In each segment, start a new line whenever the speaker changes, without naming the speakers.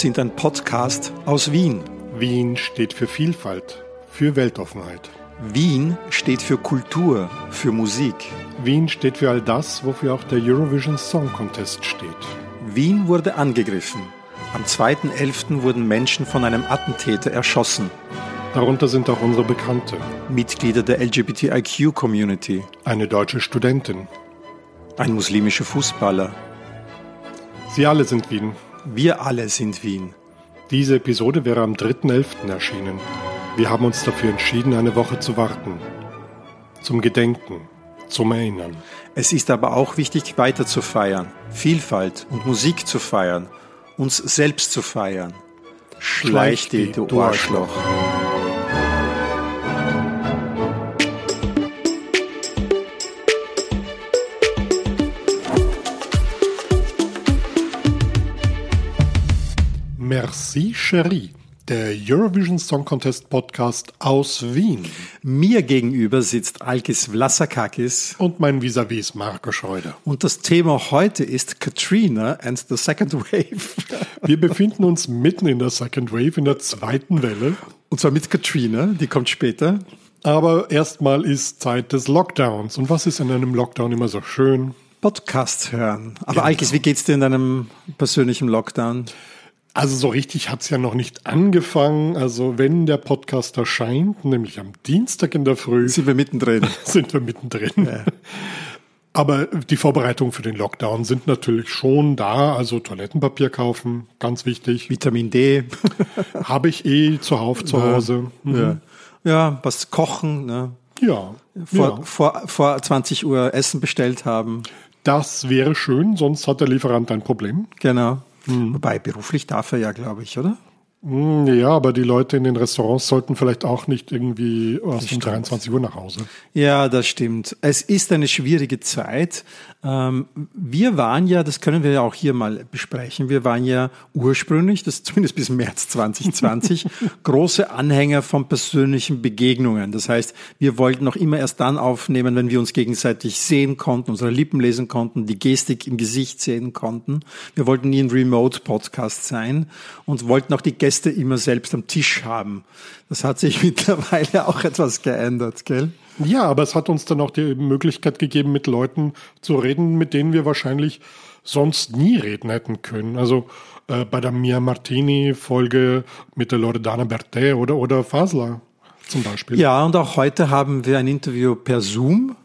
Wir sind ein Podcast aus Wien.
Wien steht für Vielfalt, für Weltoffenheit.
Wien steht für Kultur, für Musik.
Wien steht für all das, wofür auch der Eurovision Song Contest steht.
Wien wurde angegriffen. Am 2.11. wurden Menschen von einem Attentäter erschossen.
Darunter sind auch unsere Bekannte.
Mitglieder der LGBTIQ-Community.
Eine deutsche Studentin.
Ein muslimischer Fußballer.
Sie alle sind Wien.
Wir alle sind Wien.
Diese Episode wäre am 3.11. erschienen. Wir haben uns dafür entschieden, eine Woche zu warten. Zum Gedenken, zum Erinnern.
Es ist aber auch wichtig, weiter zu feiern, Vielfalt und Musik zu feiern, uns selbst zu feiern. Schleich dich, du Arschloch.
Merci, Cherie. Der Eurovision Song Contest Podcast aus Wien.
Mir gegenüber sitzt Alkis Vlasakakis.
Und mein Vis-a-vis ist Marco Schreuder.
Und das Thema heute ist Katrina and the Second Wave.
Wir befinden uns mitten in der Second Wave, in der zweiten Welle.
Und zwar mit Katrina, die kommt später.
Aber erstmal ist Zeit des Lockdowns. Und was ist in einem Lockdown immer so schön?
Podcasts hören. Aber ja, Alkis, wie geht's dir in deinem persönlichen Lockdown?
Also so richtig hat es ja noch nicht angefangen. Also wenn der Podcast erscheint, nämlich am Dienstag in der Früh,
sind wir mittendrin.
sind wir mittendrin. Ja. Aber die Vorbereitungen für den Lockdown sind natürlich schon da. Also Toilettenpapier kaufen, ganz wichtig.
Vitamin D.
Habe ich eh zuhauf zu Hause.
Mhm. Ja. ja, was kochen. Ne?
Ja.
Vor,
ja.
Vor, vor 20 Uhr Essen bestellt haben.
Das wäre schön, sonst hat der Lieferant ein Problem.
Genau. Mhm. Wobei beruflich darf er ja, glaube ich, oder?
Hm, ja, aber die Leute in den Restaurants sollten vielleicht auch nicht irgendwie erst um 23 Uhr nach Hause.
Ja, das stimmt. Es ist eine schwierige Zeit. Ähm, wir waren ja, das können wir ja auch hier mal besprechen, wir waren ja ursprünglich, das zumindest bis März 2020, große Anhänger von persönlichen Begegnungen. Das heißt, wir wollten noch immer erst dann aufnehmen, wenn wir uns gegenseitig sehen konnten, unsere Lippen lesen konnten, die Gestik im Gesicht sehen konnten. Wir wollten nie ein Remote-Podcast sein und wollten auch die Gäste immer selbst am Tisch haben. Das hat sich mittlerweile auch etwas geändert, gell?
Ja, aber es hat uns dann auch die Möglichkeit gegeben, mit Leuten zu reden, mit denen wir wahrscheinlich sonst nie reden hätten können. Also äh, bei der Mia Martini-Folge mit der Loredana Berthet oder, oder Fasla zum Beispiel.
Ja, und auch heute haben wir ein Interview per Zoom,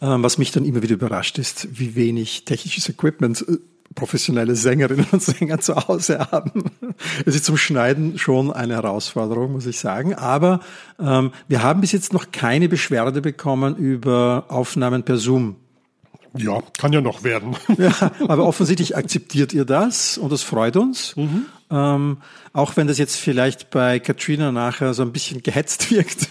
äh, was mich dann immer wieder überrascht ist, wie wenig technisches Equipment äh, professionelle Sängerinnen und Sänger zu Hause haben. Es ist zum Schneiden schon eine Herausforderung, muss ich sagen. Aber ähm, wir haben bis jetzt noch keine Beschwerde bekommen über Aufnahmen per Zoom.
Ja, kann ja noch werden.
Ja, aber offensichtlich akzeptiert ihr das und das freut uns. Mhm. Ähm, auch wenn das jetzt vielleicht bei Katrina nachher so ein bisschen gehetzt wirkt,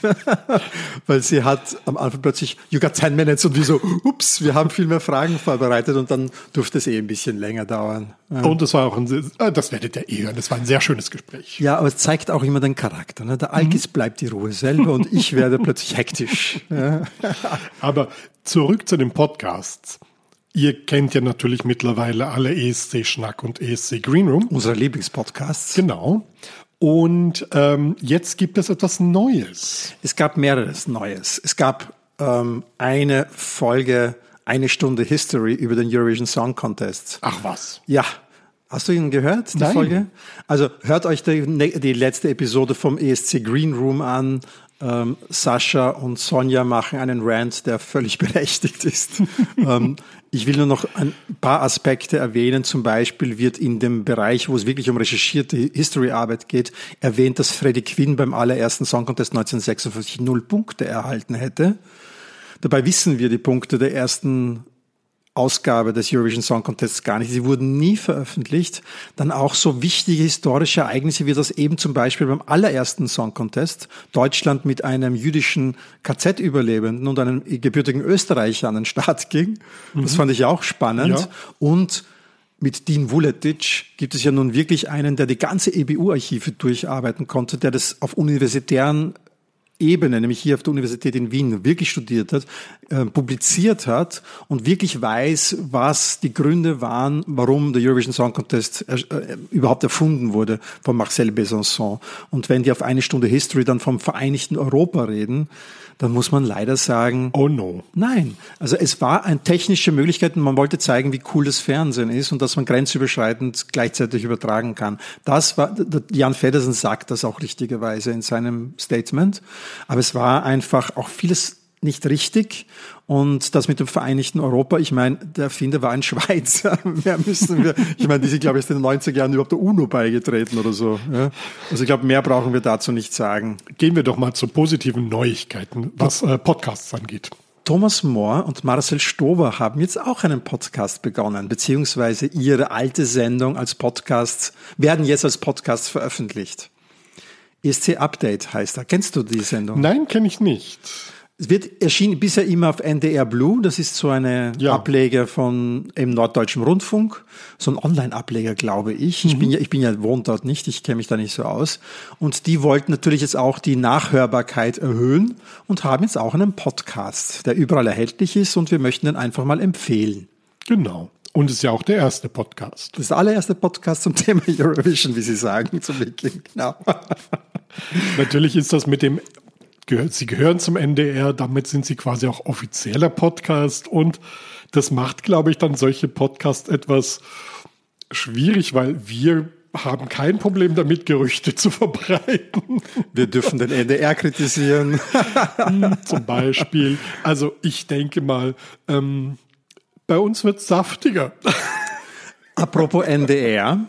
weil sie hat am Anfang plötzlich, you got 10 minutes und wie so, ups, wir haben viel mehr Fragen vorbereitet und dann durfte es eh ein bisschen länger dauern.
Und das war auch ein, äh, das werdet ihr eh hören, das war ein sehr schönes Gespräch.
Ja, aber es zeigt auch immer den Charakter. Ne? Der Alkis mhm. bleibt die Ruhe selber und ich werde plötzlich hektisch. Ja.
aber zurück zu den Podcasts. Ihr kennt ja natürlich mittlerweile alle ESC Schnack und ESC Greenroom.
Unsere Lieblingspodcasts.
Genau. Und ähm, jetzt gibt es etwas Neues.
Es gab mehreres Neues. Es gab ähm, eine Folge, eine Stunde History über den Eurovision Song Contest.
Ach was.
Ja. Hast du ihn gehört, die
Nein.
Folge? Also hört euch die, die letzte Episode vom ESC Green Room an ähm, Sascha und Sonja machen einen Rant, der völlig berechtigt ist. ähm, ich will nur noch ein paar Aspekte erwähnen. Zum Beispiel wird in dem Bereich, wo es wirklich um recherchierte History-Arbeit geht, erwähnt, dass Freddie Quinn beim allerersten Song Contest 1956 null Punkte erhalten hätte. Dabei wissen wir die Punkte der ersten Ausgabe des Eurovision Song Contests gar nicht. Sie wurden nie veröffentlicht. Dann auch so wichtige historische Ereignisse wie das eben zum Beispiel beim allerersten Song Contest Deutschland mit einem jüdischen KZ-Überlebenden und einem gebürtigen Österreicher an den Start ging. Das mhm. fand ich auch spannend. Ja. Und mit Dean Vuletic gibt es ja nun wirklich einen, der die ganze EBU-Archive durcharbeiten konnte, der das auf universitären Ebene, nämlich hier auf der Universität in Wien, wirklich studiert hat, äh, publiziert hat und wirklich weiß, was die Gründe waren, warum der Eurovision Song Contest äh, überhaupt erfunden wurde von Marcel Besançon. Und wenn die auf eine Stunde History dann vom Vereinigten Europa reden, dann muss man leider sagen,
oh no.
Nein. Also es war eine technische Möglichkeit und man wollte zeigen, wie cool das Fernsehen ist und dass man grenzüberschreitend gleichzeitig übertragen kann. Das war, Jan Feddersen sagt das auch richtigerweise in seinem Statement. Aber es war einfach auch vieles nicht richtig. Und das mit dem Vereinigten Europa, ich meine, der Erfinder war ein Schweizer. mehr müssen wir, ich meine, die sind, glaube ich, in den 90er Jahren überhaupt der UNO beigetreten oder so. Ja? Also ich glaube, mehr brauchen wir dazu nicht sagen.
Gehen wir doch mal zu positiven Neuigkeiten, was äh, Podcasts angeht.
Thomas Mohr und Marcel Stober haben jetzt auch einen Podcast begonnen, beziehungsweise ihre alte Sendung als Podcast, werden jetzt als Podcast veröffentlicht. ESC Update heißt er. Kennst du die Sendung?
Nein, kenne ich nicht.
Es wird erschienen bisher immer auf NDR Blue. Das ist so eine ja. Ableger von im Norddeutschen Rundfunk, so ein Online-Ableger, glaube ich. Mhm. Ich bin ja, ich bin ja wohnt dort nicht. Ich kenne mich da nicht so aus. Und die wollten natürlich jetzt auch die Nachhörbarkeit erhöhen und haben jetzt auch einen Podcast, der überall erhältlich ist. Und wir möchten den einfach mal empfehlen.
Genau. Und es ist ja auch der erste Podcast.
Das ist der allererste Podcast zum Thema Eurovision, wie Sie sagen, zum Beginn. Genau.
Natürlich ist das mit dem Sie gehören zum NDR, damit sind Sie quasi auch offizieller Podcast und das macht, glaube ich, dann solche Podcasts etwas schwierig, weil wir haben kein Problem damit, Gerüchte zu verbreiten.
Wir dürfen den NDR kritisieren.
Zum Beispiel. Also ich denke mal, ähm, bei uns wird es saftiger.
Apropos NDR.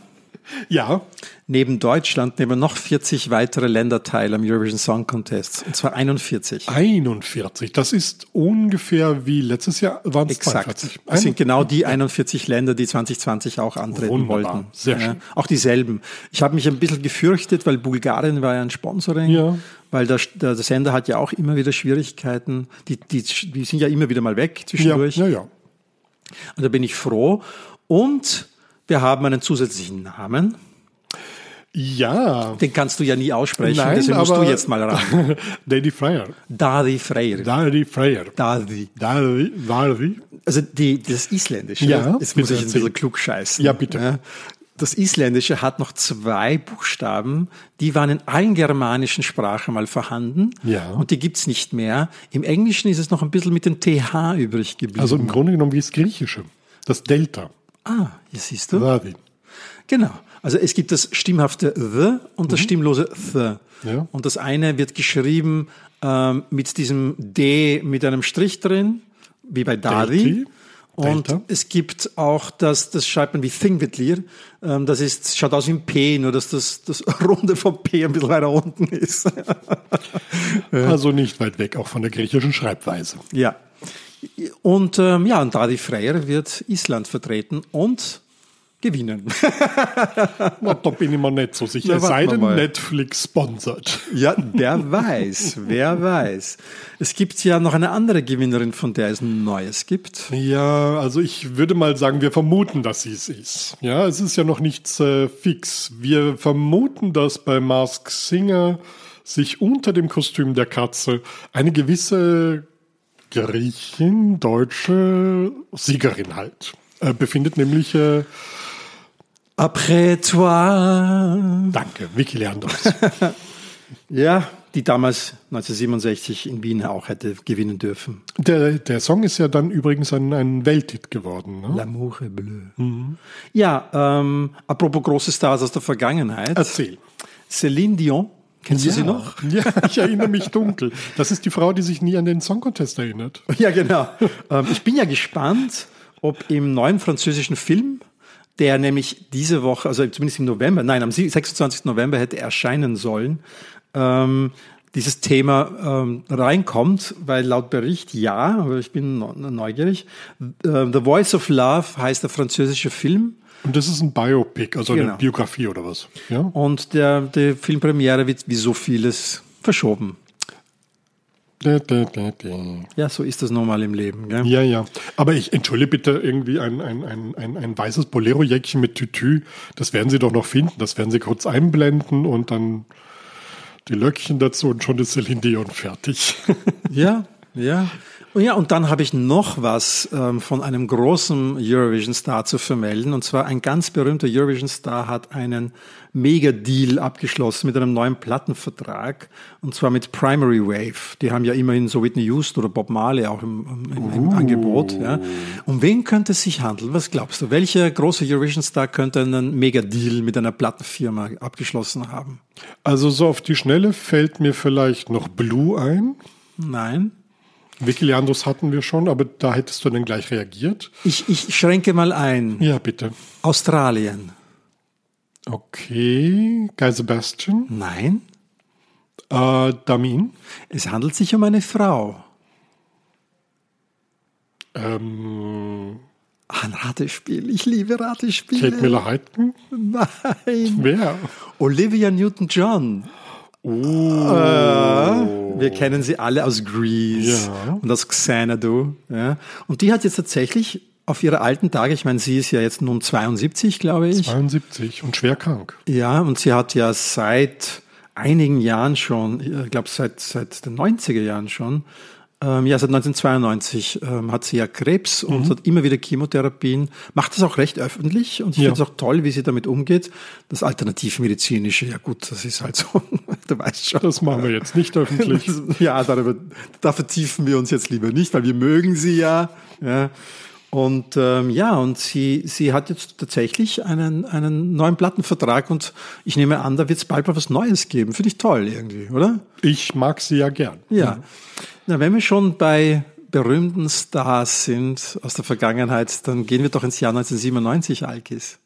Ja.
Neben Deutschland nehmen noch 40 weitere Länder teil am Eurovision Song Contest. Und zwar 41.
41. Das ist ungefähr wie letztes Jahr waren es
Exakt. 42. Das sind genau die 41 Länder, die 2020 auch antreten Wunderbar. wollten.
Sehr schön. Ja,
auch dieselben. Ich habe mich ein bisschen gefürchtet, weil Bulgarien war ja ein Sponsoring.
Ja.
Weil der, der, Sender hat ja auch immer wieder Schwierigkeiten. Die, die, die sind ja immer wieder mal weg zwischendurch.
Ja, ja, ja.
Und da bin ich froh. Und wir haben einen zusätzlichen Namen.
Ja.
Den kannst du ja nie aussprechen,
Nein,
deswegen musst du jetzt mal ran.
Daddy Freyr.
Dadi Freyr.
Daddy Freyr.
Dadi.
Dadi. Dadi.
Also die, das Isländische,
ja,
jetzt muss ich ein bisschen klug scheißen.
Ja, bitte.
Das Isländische hat noch zwei Buchstaben, die waren in allen germanischen Sprachen mal vorhanden
ja.
und die gibt's nicht mehr. Im Englischen ist es noch ein bisschen mit dem TH übrig geblieben.
Also im Grunde genommen wie das Griechische, das Delta.
Ah, hier siehst du.
Dadi.
Genau. Also es gibt das stimmhafte the und das mhm. stimmlose the.
Ja.
Und das eine wird geschrieben ähm, mit diesem d mit einem Strich drin, wie bei Dadi. Und Delta. es gibt auch das, das schreibt man wie Thingwitlir. Ähm, das ist, schaut aus wie ein P, nur dass das, das Runde vom P ein bisschen weiter unten ist.
also nicht weit weg, auch von der griechischen Schreibweise.
Ja. Und ähm, ja, und Dadi Freyr wird Island vertreten und gewinnen.
Na, da bin ich mir nicht so sicher. Ja, sei denn Netflix sponsert.
Ja, wer weiß, wer weiß. Es gibt ja noch eine andere Gewinnerin, von der es ein Neues gibt.
Ja, also ich würde mal sagen, wir vermuten, dass sie es ist. Ja, es ist ja noch nichts äh, fix. Wir vermuten, dass bei Mask Singer sich unter dem Kostüm der Katze eine gewisse Griechin, deutsche Siegerin halt äh, befindet, nämlich äh,
Après toi.
Danke, Vicky Leandros.
ja, die damals 1967 in Wien auch hätte gewinnen dürfen.
Der, der Song ist ja dann übrigens ein, ein Welthit geworden. Ne?
L'amour est bleu. Mhm. Ja, ähm, apropos große Stars aus der Vergangenheit.
Erzähl.
Céline Dion. Kennst
ja.
du sie noch?
Ja, ich erinnere mich dunkel. Das ist die Frau, die sich nie an den Song Contest erinnert.
Ja, genau. ähm, ich bin ja gespannt, ob im neuen französischen Film der nämlich diese Woche, also zumindest im November, nein, am 26. November hätte erscheinen sollen, ähm, dieses Thema ähm, reinkommt, weil laut Bericht ja, aber ich bin neugierig. Äh, The Voice of Love heißt der französische Film.
Und das ist ein Biopic, also genau. eine Biografie oder was?
Ja? Und der, die Filmpremiere wird wie so vieles verschoben. Ja, so ist das normal im Leben. Gell?
Ja, ja. Aber ich entschuldige bitte, irgendwie ein, ein, ein, ein, ein weißes Bolero-Jäckchen mit Tütü, das werden Sie doch noch finden. Das werden Sie kurz einblenden und dann die Löckchen dazu und schon ist Celine Dion fertig.
ja, ja. Ja, und dann habe ich noch was ähm, von einem großen Eurovision-Star zu vermelden. Und zwar ein ganz berühmter Eurovision-Star hat einen Mega-Deal abgeschlossen mit einem neuen Plattenvertrag. Und zwar mit Primary Wave. Die haben ja immerhin so Whitney Houston oder Bob Marley auch im, im, im uh. Angebot. Ja. Um wen könnte es sich handeln? Was glaubst du? Welcher große Eurovision-Star könnte einen Mega-Deal mit einer Plattenfirma abgeschlossen haben?
Also so auf die Schnelle fällt mir vielleicht noch Blue ein.
Nein.
Vicky Leandros hatten wir schon, aber da hättest du dann gleich reagiert.
Ich, ich schränke mal ein.
Ja, bitte.
Australien.
Okay. Guy Sebastian?
Nein.
Äh, Damin?
Es handelt sich um eine Frau.
Ähm.
Ein Ratespiel. Ich liebe Ratespiele.
Kate Miller-Heidken?
Nein.
Wer?
Olivia Newton-John.
Oh.
Äh, wir kennen sie alle aus Grease
Ja.
und aus Xanadu. Ja. Und die hat jetzt tatsächlich auf ihre alten Tage, ich meine, sie ist ja jetzt nun 72, glaube ich.
72 und schwer krank.
Ja, und sie hat ja seit einigen Jahren schon, ich glaube seit, seit den 90er Jahren schon, ähm, ja, seit 1992 ähm, hat sie ja Krebs und hat immer wieder Chemotherapien, macht das auch recht öffentlich und ich
Ja.
finde es auch toll, wie sie damit umgeht. Das Alternativmedizinische, ja gut, das ist halt so, du weißt schon.
Das machen wir jetzt nicht öffentlich.
Ja, darüber, da vertiefen wir uns jetzt lieber nicht, weil wir mögen sie ja. ja. Und ähm, ja, und sie, sie hat jetzt tatsächlich einen, einen neuen Plattenvertrag und ich nehme an, da wird es bald mal was Neues geben. Finde ich toll irgendwie, oder?
Ich mag sie ja gern.
Ja. Na, wenn wir schon bei berühmten Stars sind aus der Vergangenheit, dann gehen wir doch ins Jahr 1997, Alkis.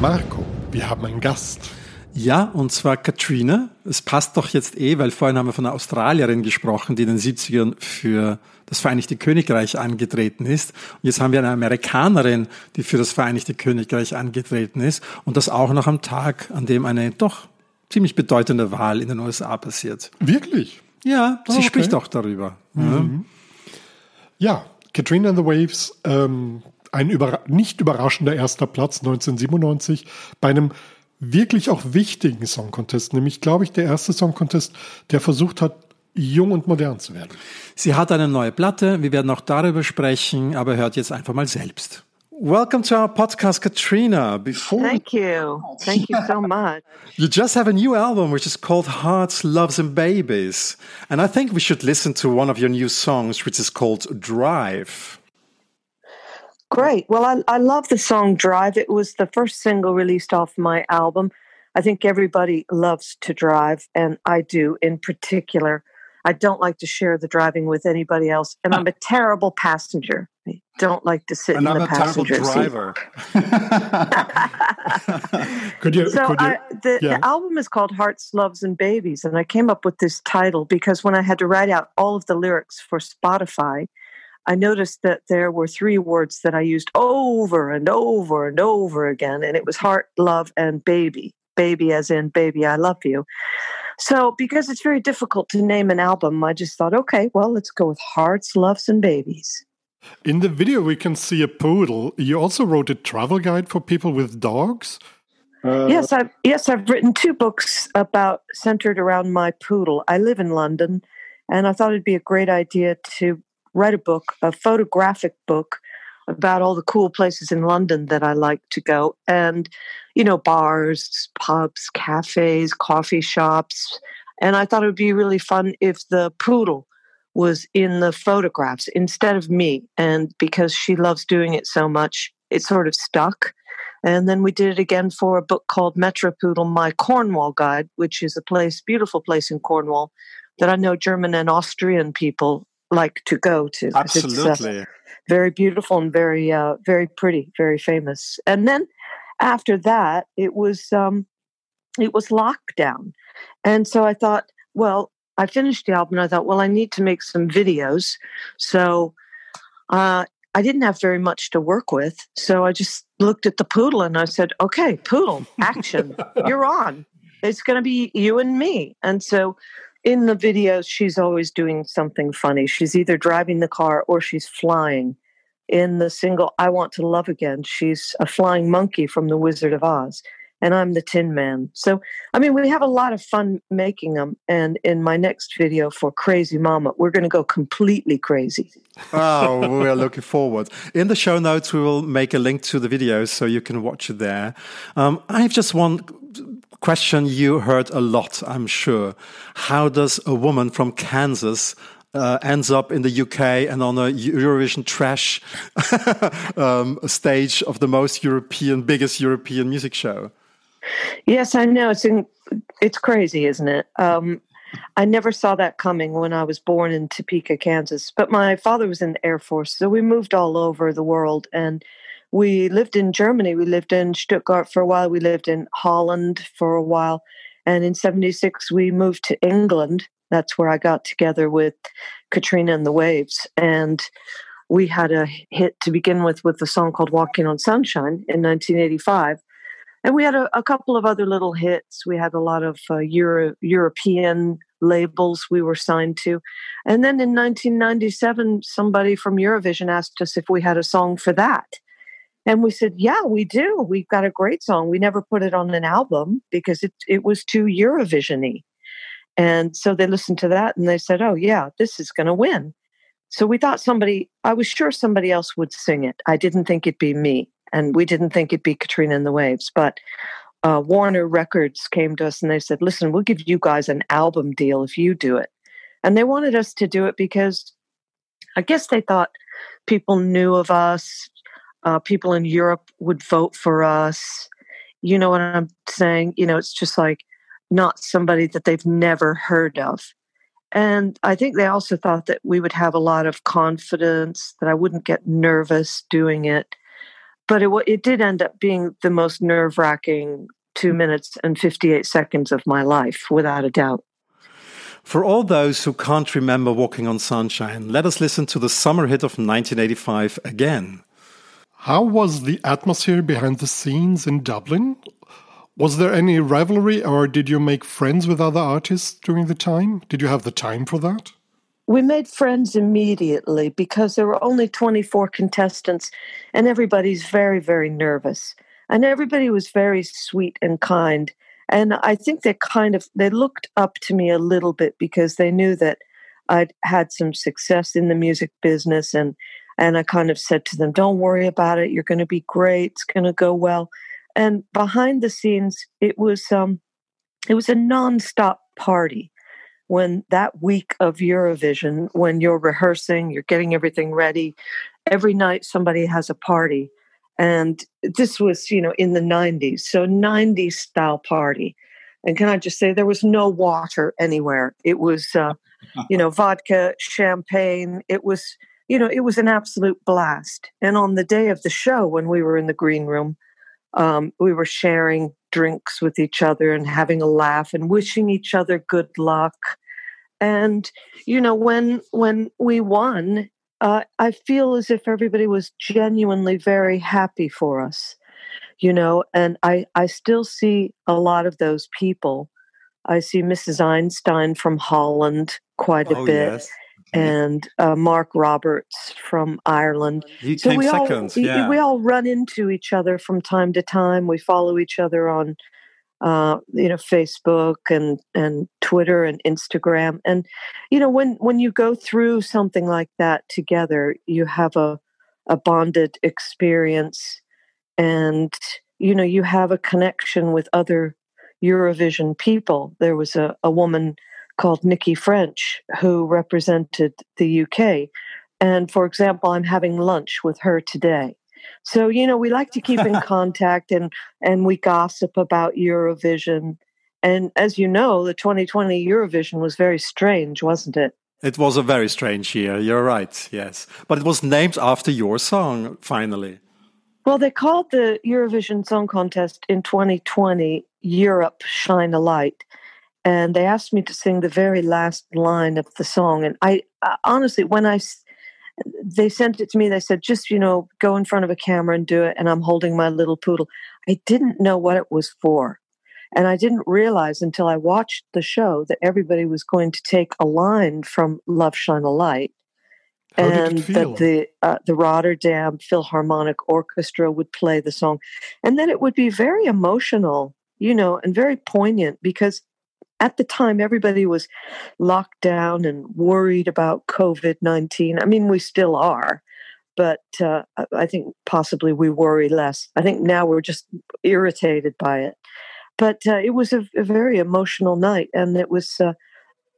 Marco, wir haben einen Gast.
Ja, und zwar Katrina. Es passt doch jetzt eh, weil vorhin haben wir von einer Australierin gesprochen, die in den 70ern für das Vereinigte Königreich angetreten ist. Und jetzt haben wir eine Amerikanerin, die für das Vereinigte Königreich angetreten ist. Und das auch noch am Tag, an dem eine doch ziemlich bedeutende Wahl in den USA passiert.
Wirklich?
Ja, sie
okay.
spricht auch darüber. Ja.
Ja, Katrina and the Waves, ähm, ein überra nicht überraschender erster Platz 1997 bei einem wirklich auch wichtigen Song Contest, nämlich, glaube ich, der erste Song Contest, der versucht hat, jung und modern zu werden.
Sie hat eine neue Platte. Wir werden auch darüber sprechen, aber hört jetzt einfach mal selbst. Welcome to our podcast, Katrina. Before
Thank you. Thank you so much.
You just have a new album which is called Hearts, Loves and Babies. And I think we should listen to one of your new songs which is called Drive.
Great. Well, I, I love the song Drive. It was the first single released off my album. I think everybody loves to drive, and I do in particular. I don't like to share the driving with anybody else, and uh I'm a terrible passenger. I don't like to sit
And
in the
a terrible
passenger seat.
driver.
Could you,
So
could you,
I, the,
yeah.
the album is called Hearts, Loves, and Babies, and I came up with this title because when I had to write out all of the lyrics for Spotify, I noticed that there were three words that I used over and over and over again, and it was heart, love, and baby. Baby, as in baby, I love you. So, because it's very difficult to name an album, I just thought, okay, well, let's go with Hearts, Loves, and Babies.
in the video we can see a poodle. You also wrote a travel guide for people with dogs.
yes, I've yes, I've written two books about centered around my poodle. I live in London, and I thought it'd be a great idea to write a book, a photographic book about all the cool places in London that I like to go, and you know, bars, pubs, cafes, coffee shops. And I thought it would be really fun if the poodle was in the photographs instead of me. And because she loves doing it so much, it sort of stuck. And then we did it again for a book called Metropoodle, My Cornwall Guide, which is a place, beautiful place in Cornwall that I know German and Austrian people like to go to.
Absolutely.
Very beautiful and very, uh, very pretty, very famous. And then after that, it was um, it was lockdown, and so I thought, well, I finished the album. and I thought, well, I need to make some videos. So uh, I didn't have very much to work with, so I just looked at the poodle and I said, okay, poodle, action, you're on. It's going to be you and me. And so in the videos, she's always doing something funny. She's either driving the car or she's flying. In the single I Want to Love Again, she's a flying monkey from The Wizard of Oz and I'm the Tin Man. So, I mean, we have a lot of fun making them. And in my next video for Crazy Mama, we're going to go completely crazy.
oh, we're looking forward. In the show notes, we will make a link to the videos so you can watch it there. Um, I have just one question you heard a lot, I'm sure. How does a woman from Kansas uh, ends up in the UK and on a Eurovision trash um, stage of the most European, biggest European music show?
Yes, I know. It's in, it's crazy, isn't it? Um, I never saw that coming when I was born in Topeka, Kansas. But my father was in the Air Force, so we moved all over the world. And we lived in Germany. We lived in Stuttgart for a while. We lived in Holland for a while. And in 76, we moved to England. That's where I got together with Katrina and the Waves. And we had a hit to begin with with a song called Walking on Sunshine in 1985 and we had a, a, couple of other little hits. We had a lot of uh, Euro, European labels we were signed to. And then in 1997, somebody from Eurovision asked us if we had a song for that. And we said, Yeah, we do. We've got a great song. We never put it on an album because it, it was too Eurovision y. And so they listened to that and they said, Oh, yeah, this is going to win. So we thought somebody, I was sure somebody else would sing it. I didn't think it'd be me and we didn't think it'd be Katrina and the Waves, but uh, Warner Records came to us and they said, "Listen, we'll give you guys an album deal if you do it," and they wanted us to do it because I guess they thought people knew of us, uh, people in Europe would vote for us. You know what I'm saying? You know, it's just like not somebody that they've never heard of. And I think they also thought that we would have a lot of confidence, that I wouldn't get nervous doing it but it, it did end up being the most nerve wracking two minutes and 58 seconds of my life, without a doubt.
For all those who can't remember Walking on Sunshine, let us listen to the summer hit of 1985 again.
How was the atmosphere behind the scenes in Dublin? Was there any rivalry or did you make friends with other artists during the time? Did you have the time for that?
we made friends immediately because there were only 24 contestants and everybody's very very nervous and everybody was very sweet and kind and i think they kind of they looked up to me a little bit because they knew that i'd had some success in the music business and and i kind of said to them don't worry about it you're going to be great it's going to go well and behind the scenes it was um it was a nonstop party when that week of Eurovision, when you're rehearsing, you're getting everything ready, every night somebody has a party. And this was, you know, in the 90s. So 90s style party. And can I just say, there was no water anywhere. It was, uh, you know, vodka, champagne. It was, you know, it was an absolute blast. And on the day of the show, when we were in the green room, um, we were sharing drinks with each other and having a laugh and wishing each other good luck and you know when when we won uh, i feel as if everybody was genuinely very happy for us you know and i i still see a lot of those people i see mrs einstein from holland quite a
oh,
bit
yes.
And uh, Marc Roberts from Ireland.
He
so
came
we
second.
all
yeah.
we all run into each other from time to time. We follow each other on uh, you know Facebook and and Twitter and Instagram and you know when when you go through something like that together you have a a bonded experience and you know you have a connection with other Eurovision people there was a, a woman called Nikki French who represented the UK and for example I'm having lunch with her today so, you know, we like to keep in contact and and we gossip about Eurovision. And as you know, the 2020 Eurovision was very strange, wasn't it?
It was a very strange year. You're right. Yes. But it was named after your song finally.
Well, they called the Eurovision Song Contest in 2020 Europe Shine a Light. And they asked me to sing the very last line of the song. And I, I honestly, when I they sent it to me. They said, just, you know, go in front of a camera and do it. And I'm holding my little poodle. I didn't know what it was for. And I didn't realize until I watched the show that everybody was going to take a line from Love Shine a Light.
How
and that the uh, the Rotterdam Philharmonic Orchestra would play the song, and then it would be very emotional, you know, and very poignant because at the time everybody was locked down and worried about COVID nineteen. I mean, we still are, but uh, I- think possibly we worry less. I think now we're just irritated by it. But uh, it was a, a very emotional night, and it was. Uh,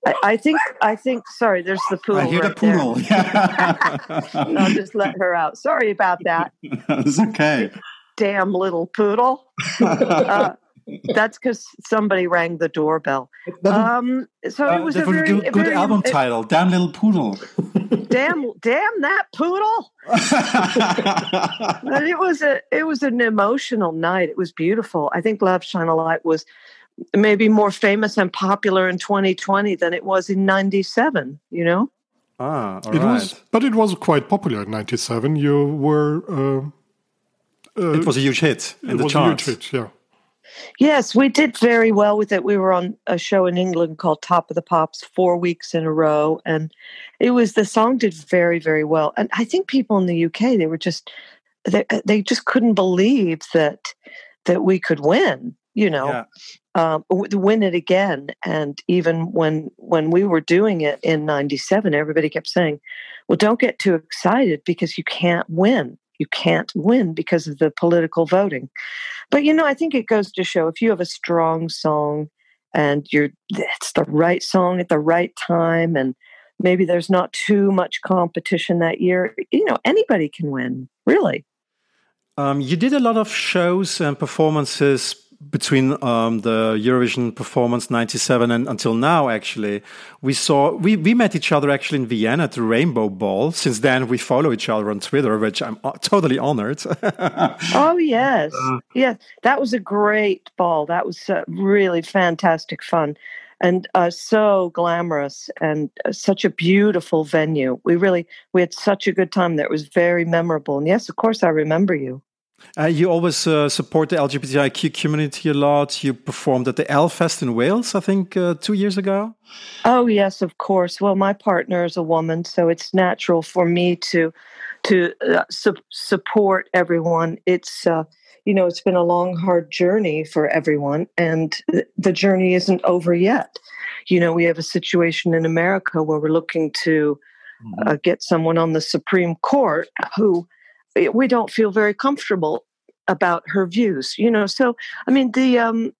I, I think. I think. Sorry, there's the poodle.
I hear the
right there.
poodle. Yeah.
I'll just let her out. Sorry about that.
it's okay.
Damn little poodle. Uh, that's because somebody rang the doorbell. Um, so
Uh,
it was a very,
good,
a
good
very-
album
it-
title. Damn little poodle.
damn, damn that poodle. But it was a, it was an emotional night. It was beautiful. I think Love Shine a Light was maybe more famous and popular in 2020 than it was in 97, you know?
Ah, all
It
right.
was, but it was quite popular in '97. You were. Uh, uh,
it was a huge hit in
it
the
was
charts.
a huge hit, yeah.
Yes, we did very well with it. We were on a show in England called Top of the Pops four weeks in a row, and it was the song did very very well. And I think people in the UK they were just they they just couldn't believe that that we could win. You know,
Yeah.
um, win it again. And even when when we were doing it in '97, everybody kept saying, "Well, don't get too excited because you can't win. You can't win because of the political voting." But you know, I think it goes to show if you have a strong song and you're it's the right song at the right time and maybe there's not too much competition that year, you know, anybody can win, really.
Um, you did a lot of shows and performances between um, the Eurovision performance '97 and until now. Actually, we saw we we met each other actually in Vienna at the Rainbow Ball. Since then, we follow each other on Twitter, which I'm uh, totally honored.
Oh yes, yes, that was a great ball. That was uh, really fantastic fun, and uh, so glamorous, and uh, such a beautiful venue. We really we had such a good time there. It was very memorable. And yes, of course, I remember you.
Uh, you always uh, support the LGBTIQ community a lot. You performed at the Elfest in Wales, I think, uh, two years ago.
Oh yes, of course. Well, my partner is a woman, so it's natural for me to to uh, su- support everyone. It's uh, you know, it's been a long, hard journey for everyone, and th- the journey isn't over yet. You know, we have a situation in America where we're looking to uh, get someone on the Supreme Court who Eh, we don't feel very comfortable about her views. You know, so I mean the um,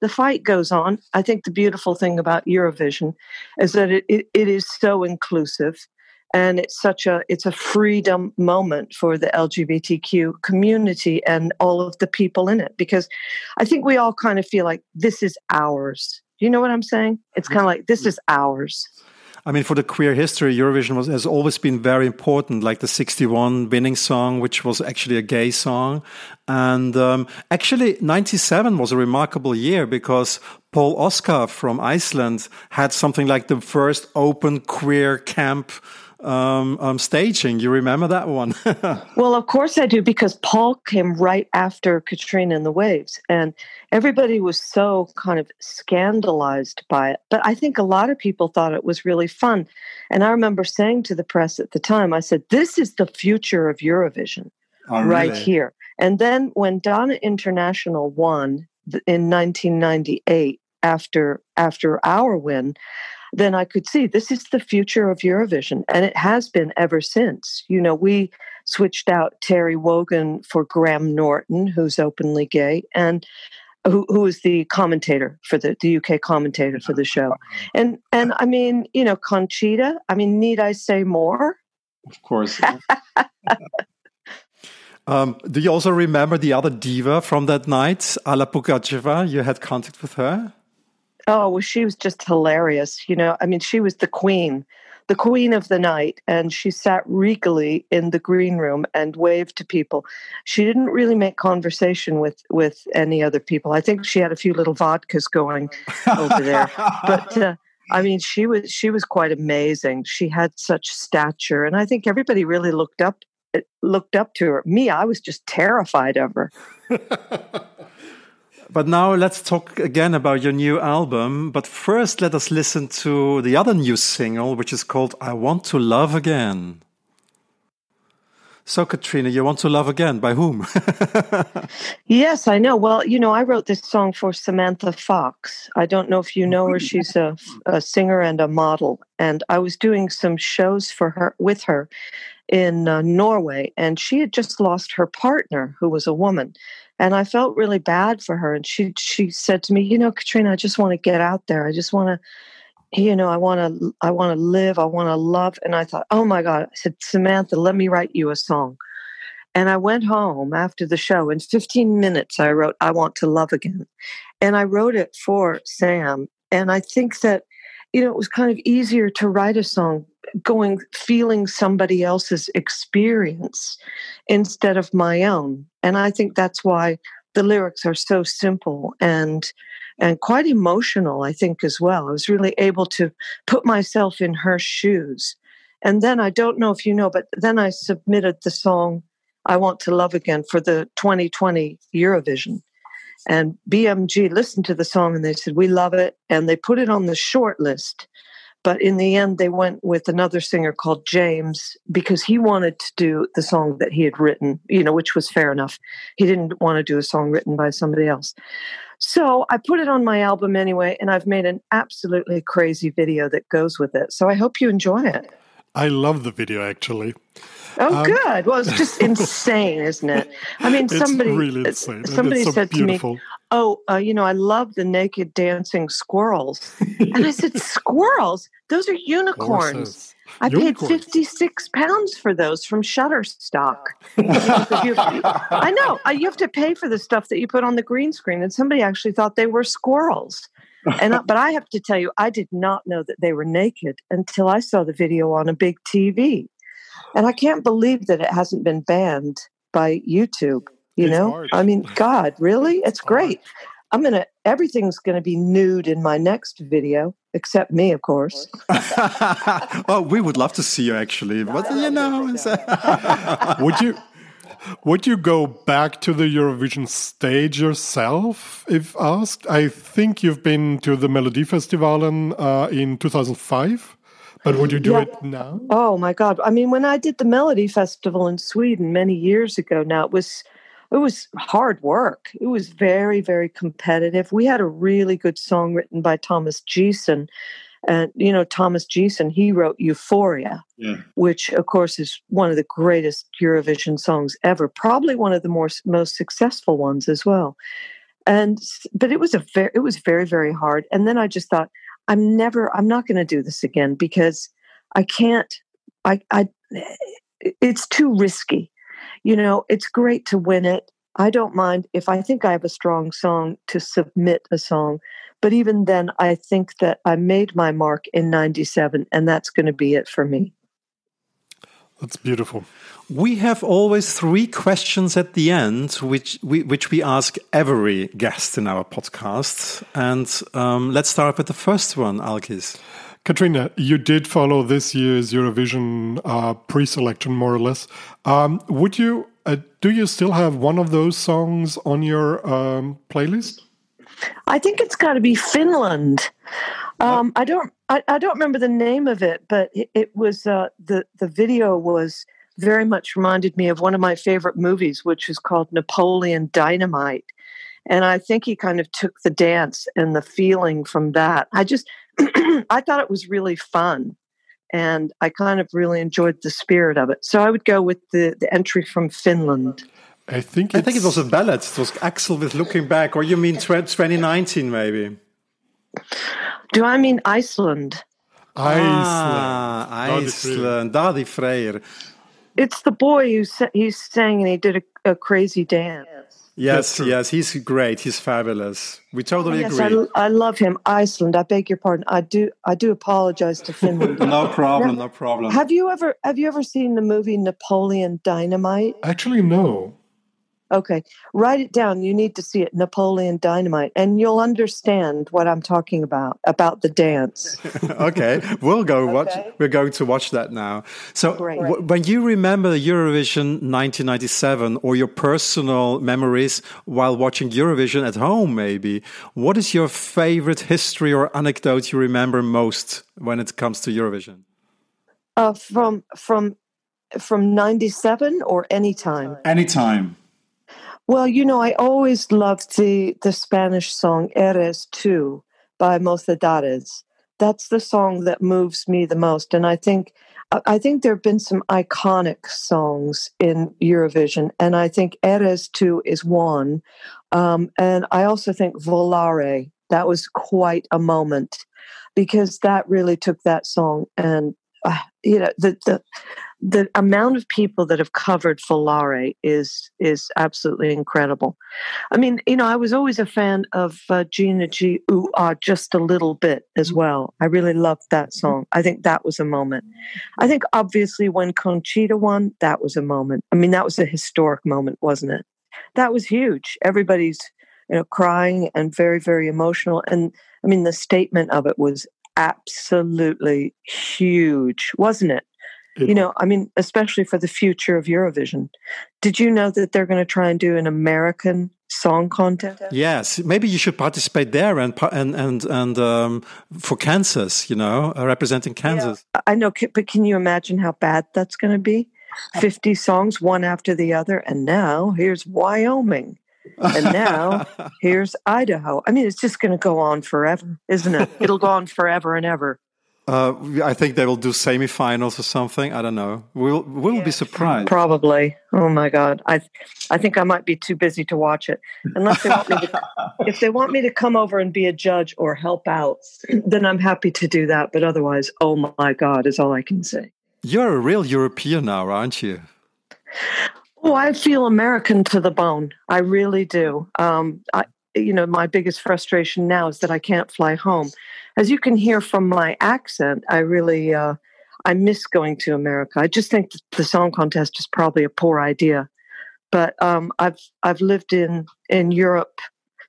the fight goes on. I think the beautiful thing about Eurovision is that it, it, it is so inclusive and it's such a it's a freedom moment for the LGBTQ community and all of the people in it because I think we all kind of feel like this is ours. You know what I'm saying? It's mm-hmm. kind of like this mm-hmm. is ours.
I mean, for the queer history, Eurovision was, has always been very important, like the 61 winning song, which was actually a gay song. And um, actually, 97 was a remarkable year because Paul Oskar from Iceland had something like the first open queer camp um, um, staging. You remember that one?
Well, of course I do, because Paul came right after Katrina and the waves, and everybody was so kind of scandalized by it. But I think a lot of people thought it was really fun. And I remember saying to the press at the time, I said, This is the future of Eurovision
Oh,
right
really?
here. And then when Dana International won in 1998 after after our win, then I could see this is the future of Eurovision, and it has been ever since. You know, we switched out Terry Wogan for Graham Norton, who's openly gay, and who, who is the commentator for the, the UK commentator for the show. And and I mean, you know, Conchita. I mean, need I say more?
Of course.
um, do you also remember the other diva from that night, Alla Pugacheva? You had contact with her?
Oh, well, she was just hilarious. You know, I mean, she was the queen, the queen of the night, and she sat regally in the green room and waved to people. She didn't really make conversation with with any other people. I think she had a few little vodkas going over there, but. Uh, I mean, she was she was quite amazing. She had such stature, and I think everybody really looked up looked up to her. Me, I was just terrified of her.
But now let's talk again about your new album. But first, let us listen to the other new single, which is called I Want to Love Again. So, Katrina, you want to love again? By whom?
yes, I know. Well, you know, I wrote this song for Samantha Fox. I don't know if you know her. She's a, a singer and a model. And I was doing some shows for her with her in uh, Norway, and she had just lost her partner, who was a woman. And I felt really bad for her. And she she said to me, "You know, Katrina, I just want to get out there. I just want to." you know i want to i want to live i want to love and i thought oh my god i said samantha let me write you a song and i went home after the show in 15 minutes i wrote i want to love again and i wrote it for sam and i think that you know it was kind of easier to write a song going feeling somebody else's experience instead of my own. And i think that's why the lyrics are so simple and and quite emotional i think as well. I was really able to put myself in her shoes. And then i don't know if you know but then i submitted the song i want to love again for the 2020 eurovision. And bmg listened to the song and they said we love it and they put it on the short list but in the end, they went with another singer called James because he wanted to do the song that he had written, you know, which was fair enough. He didn't want to do a song written by somebody else. So I put it on my album anyway, and I've made an absolutely crazy video that goes with it. So I hope you enjoy it.
I love the video actually.
Oh, um, good. Well, it's just insane, isn't it? I mean, somebody
really insane.
somebody
so
said
beautiful.
to me, "Oh, uh, you know, I love the naked dancing squirrels," and I said, "Squirrels? Those are unicorns." I
Unicorns.
paid 56 pounds for those from Shutterstock. I know. You have to pay for the stuff that you put on the green screen. And somebody actually thought they were squirrels. And I- But I have to tell you, I did not know that they were naked until I saw the video on a big TV. And I can't believe that it hasn't been banned by YouTube. You
It's
know,
hard.
I mean, God, really? It's
hard.
great. I'm going to, everything's going to be nude in my next video, except me, of course.
oh, we would love to see you actually, but you know,
would you would you go back to the Eurovision stage yourself if asked? I think you've been to the Melodifestivalen uh, in 2005, but would you do
Yeah.
it now?
Oh my God! I mean, when I did the Melody Festival in Sweden many years ago, now it was it was hard work. It was very very competitive. We had a really good song written by Thomas G:son, and you know Thomas G:son he wrote Euphoria,
Yeah.
which of course is one of the greatest Eurovision songs ever. Probably one of the more most successful ones as well. And but it was a very it was very very hard. And then I just thought I'm never I'm not going to do this again because I can't I I eh, it's too risky. You know, it's great to win it. I don't mind if I think I have a strong song to submit a song. But even then, I think that I made my mark in 97, and that's going to be it for me.
That's beautiful.
we have always three questions at the end, which we which we ask every guest in our podcast. And um, let's start with the first one, Alkis.
Katrina, you did follow this year's Eurovision uh, pre-selection more or less. Um, would you? Uh, do you still have one of those songs on your um, playlist?
I think it's got to be Finland. Um, I don't. I, I don't remember the name of it, but it, it was uh, the the video was very much reminded me of one of my favorite movies, which is called Napoleon Dynamite. And I think he kind of took the dance and the feeling from that. I just, I thought it was really fun, and I kind of really enjoyed the spirit of it. So I would go with the the entry from Finland.
I think
I think it was a ballad. It was Aksel with "Looking Back," or you mean 2019, maybe?
Do I mean Iceland?
Iceland.
Ah,
Freyr.
Iceland, Daddy Freyr.
It's the boy who sa- he sang and he did a, a crazy dance.
Yes, yes, he's great. He's fabulous. We totally oh,
yes, I,
agree.
I love him. Iceland. I beg your pardon. I do. I do apologize to Finland.
No problem. No problem.
have you ever Have you ever seen the movie Napoleon Dynamite?
Actually, no.
Okay, write it down. You need to see it, Napoleon Dynamite, and you'll understand what I'm talking about about the dance.
okay, we'll go watch.
Okay.
We're going to watch that now. So, w- when you remember Eurovision 1997 or your personal memories while watching Eurovision at home, maybe what is your favorite history or anecdote you remember most when it comes to Eurovision?
Uh, from from from '97 or any time.
Anytime.
Well, you know, I always loved the the Spanish song "Eres tú" by Mocedades. That's the song that moves me the most, and I think I- think there have been some iconic songs in Eurovision, and I think "Eres tú" is one. Um, and I also think "Volare" that was quite a moment because that really took that song and uh, you know the the the amount of people that have covered Volare is is absolutely incredible. I mean, you know, I was always a fan of uh, Gina G. Ooh, ah, just a little bit as well. I really loved that song. I think that was a moment. I think obviously when Conchita won, that was a moment. I mean, that was a historic moment, wasn't it? That was huge. Everybody's you know crying and very very emotional. And I mean, the statement of it was absolutely huge, wasn't it?
It-
you know, I mean, especially for the future of Eurovision. Did you know that they're going to try and do an American song contest?
Yes, maybe you should participate there and and and and um, for Kansas, you know, uh, representing Kansas.
I know, but can you imagine how bad that's going to be? 50 songs, one after the other. And now here's Wyoming. And now here's Idaho. I mean, it's just going to go on forever, isn't it? It'll go on forever and ever.
Uh, I think they will do semifinals or something. I don't know. We'll we'll be surprised.
Probably. Oh my God. I I think I might be too busy to watch it. Unless they want me to if they want me to come over and be a judge or help out, then I'm happy to do that. But otherwise, oh my God is all I can say.
You're a real European now, aren't you?
Oh, I feel American to the bone. I really do. Um, I, you know, my biggest frustration now is that I can't fly home. As you can hear from my accent, I really, uh, I miss going to America. I just think the song contest is probably a poor idea. But um, I've I've lived in in Europe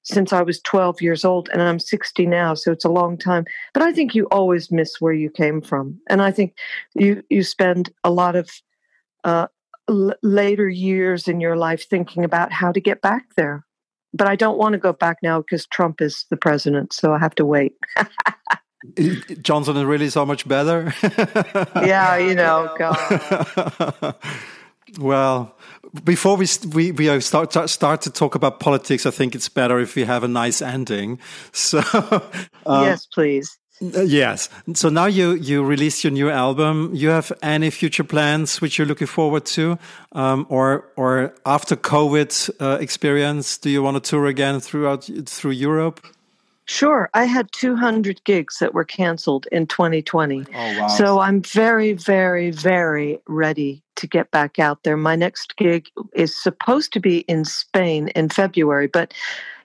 since I was 12 years old, and I'm 60 now, so it's a long time. But I think you always miss where you came from, and I think you you spend a lot of uh, l- later years in your life thinking about how to get back there. But I don't want to go back now because Trump is the president, so I have to wait.
Johnson is really so much better.
yeah, you know, God.
well, before we we we uh, start start- start to talk about politics, I think it's better if we have a nice ending. So.
yes, please.
Uh, yes. So now you you released your new album. You have any future plans which you're looking forward to, um, or or after COVID uh, experience, do you want to tour again throughout through Europe?
Sure. I had 200 gigs that were canceled in 2020.
Oh, wow.
So I'm very, very, very ready to get back out there. My next gig is supposed to be in Spain in February, but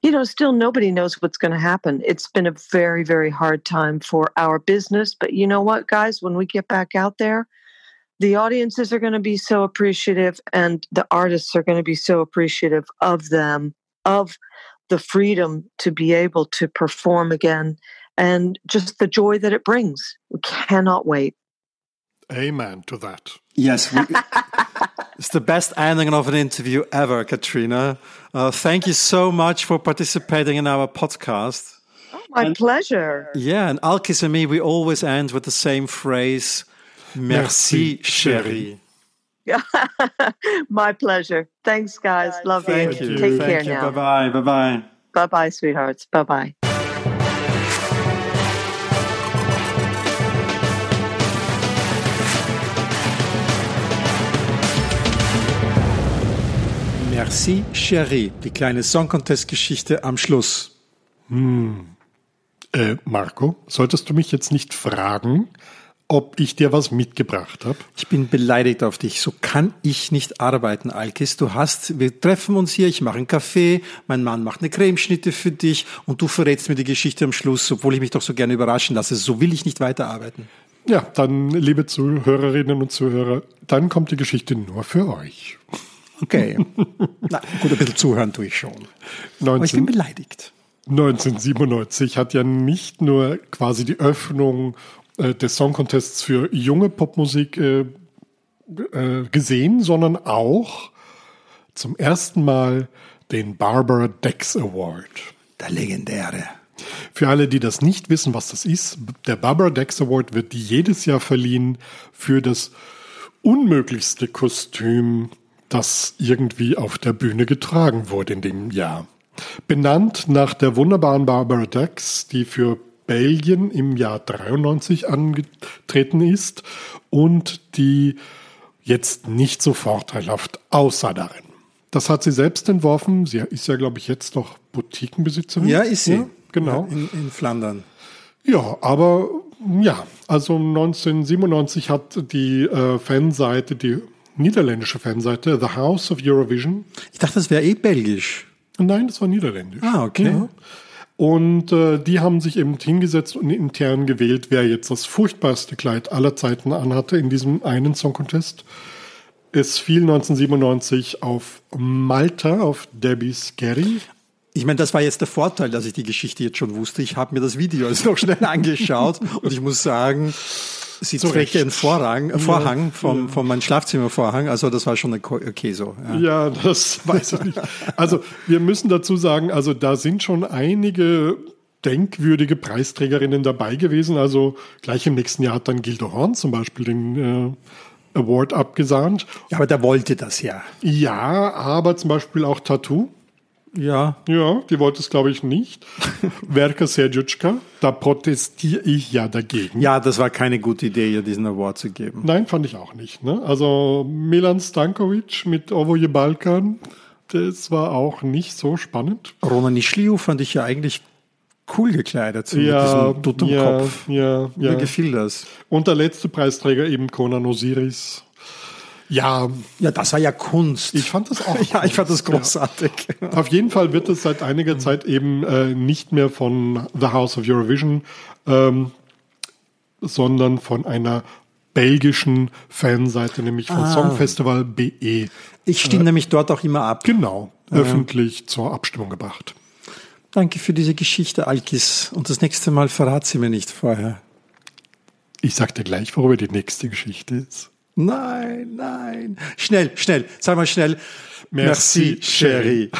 you know, still nobody knows what's going to happen. It's been a very, very hard time for our business. But you know what, guys? When we get back out there, the audiences are going to be so appreciative, and the artists are going to be so appreciative of them, of the freedom to be able to perform again, and just the joy that it brings. We cannot wait.
Amen to that.
yes, we,
It's the best ending of an interview ever, Katrina. Uh, thank you so much for participating in our podcast.
My
And-
pleasure.
Yeah, and Alkis and me, we always end with the same phrase, "Merci,
Merci,
chérie."
My pleasure. Thanks, guys. Love
Thank
you.
you.
Take
Thank
care
you.
now.
bye bye, bye bye.
Bye bye, sweethearts. Bye bye.
Merci, chérie. Die kleine Song Contest Geschichte am Schluss.
Äh, Marco, solltest du mich jetzt nicht fragen, ob ich dir was mitgebracht habe?
Ich bin beleidigt auf dich. So kann ich nicht arbeiten, Alkis. Du hast, wir treffen uns hier, ich mache einen Kaffee, mein Mann macht eine Cremeschnitte für dich und du verrätst mir die Geschichte am Schluss, obwohl ich mich doch so gerne überraschen lasse. So will ich nicht weiterarbeiten.
Ja, dann, liebe Zuhörerinnen und Zuhörer, dann kommt die Geschichte nur für euch.
Okay. Na, gut, ein bisschen zuhören tue ich schon. Aber ich bin
19,
beleidigt.
1997 hat ja nicht nur quasi die Öffnung äh, des Song Contests für junge Popmusik äh, äh, gesehen, sondern auch zum ersten Mal den Barbara Dex Award.
Der legendäre.
Für alle, die das nicht wissen, was das ist, der Barbara Dex Award wird jedes Jahr verliehen für das unmöglichste Kostüm, das irgendwie auf der Bühne getragen wurde in dem Jahr. Benannt nach der wunderbaren Barbara Dex, die für Belgien im Jahr 93 angetreten ist und die jetzt nicht so vorteilhaft aussah darin. Das hat sie selbst entworfen. Sie ist ja, glaube ich, jetzt noch Boutiquenbesitzerin.
Ja, ist sie.
genau.
In, in Flandern.
Ja, aber ja, also 1997 hat die äh, Fanseite, die niederländische Fanseite, The House of Eurovision,
Ich dachte, das wäre eh belgisch.
nein, das war niederländisch.
Ah, okay.
Ja. Und äh, die haben sich eben hingesetzt und intern gewählt, wer jetzt das furchtbarste Kleid aller Zeiten anhatte in diesem einen Song Contest. Es fiel 1997 auf Malta, auf Debbie Scary.
Ich meine, das war jetzt der Vorteil, dass ich die Geschichte jetzt schon wusste. Ich habe mir das Video jetzt noch schnell angeschaut und ich muss sagen, sie
Zu
trägt einen Vorrang, Vorhang vom, von meinem Schlafzimmervorhang. Also das war schon okay so. Ja.
Ja, das weiß ich nicht. Also wir müssen dazu sagen, also da sind schon einige denkwürdige Preisträgerinnen dabei gewesen. Also gleich im nächsten Jahr hat dann Gildo Horn zum Beispiel den äh, Award abgesahnt.
Ja, aber der wollte das ja.
Ja, aber zum Beispiel auch Tattoo.
Ja.
Ja, die wollte es, glaube ich, nicht. Verka Serjutschka, da protestiere ich ja dagegen.
Ja, das war keine gute Idee, ihr diesen Award zu geben.
Nein, fand ich auch nicht. Ne? Also Milan Stankovic mit Ovoje Balkan, das war auch nicht so spannend.
Roman Nischliu fand ich ja eigentlich cool gekleidet, so
Ja,
mit diesem Duttem
ja,
Kopf.
ja, ja.
Mir gefiel das.
Und der letzte Preisträger eben Conan Osiris. Ja,
Ja, das war ja Kunst.
ich fand das auch.
ja, ich fand das großartig.
Auf jeden Fall wird es seit einiger Zeit eben äh, nicht mehr von The House of Eurovision, ähm, sondern von einer belgischen Fanseite, nämlich von Songfestival BE.
Ich stimme nämlich dort auch immer ab.
Genau, öffentlich zur Abstimmung gebracht.
Danke für diese Geschichte, Alkis. Und das nächste Mal verrat sie mir nicht vorher.
Ich sag dir gleich, worüber die nächste Geschichte ist.
Nein, nein. Schnell, schnell. Sag mal schnell.
Merci,
Merci, Chérie.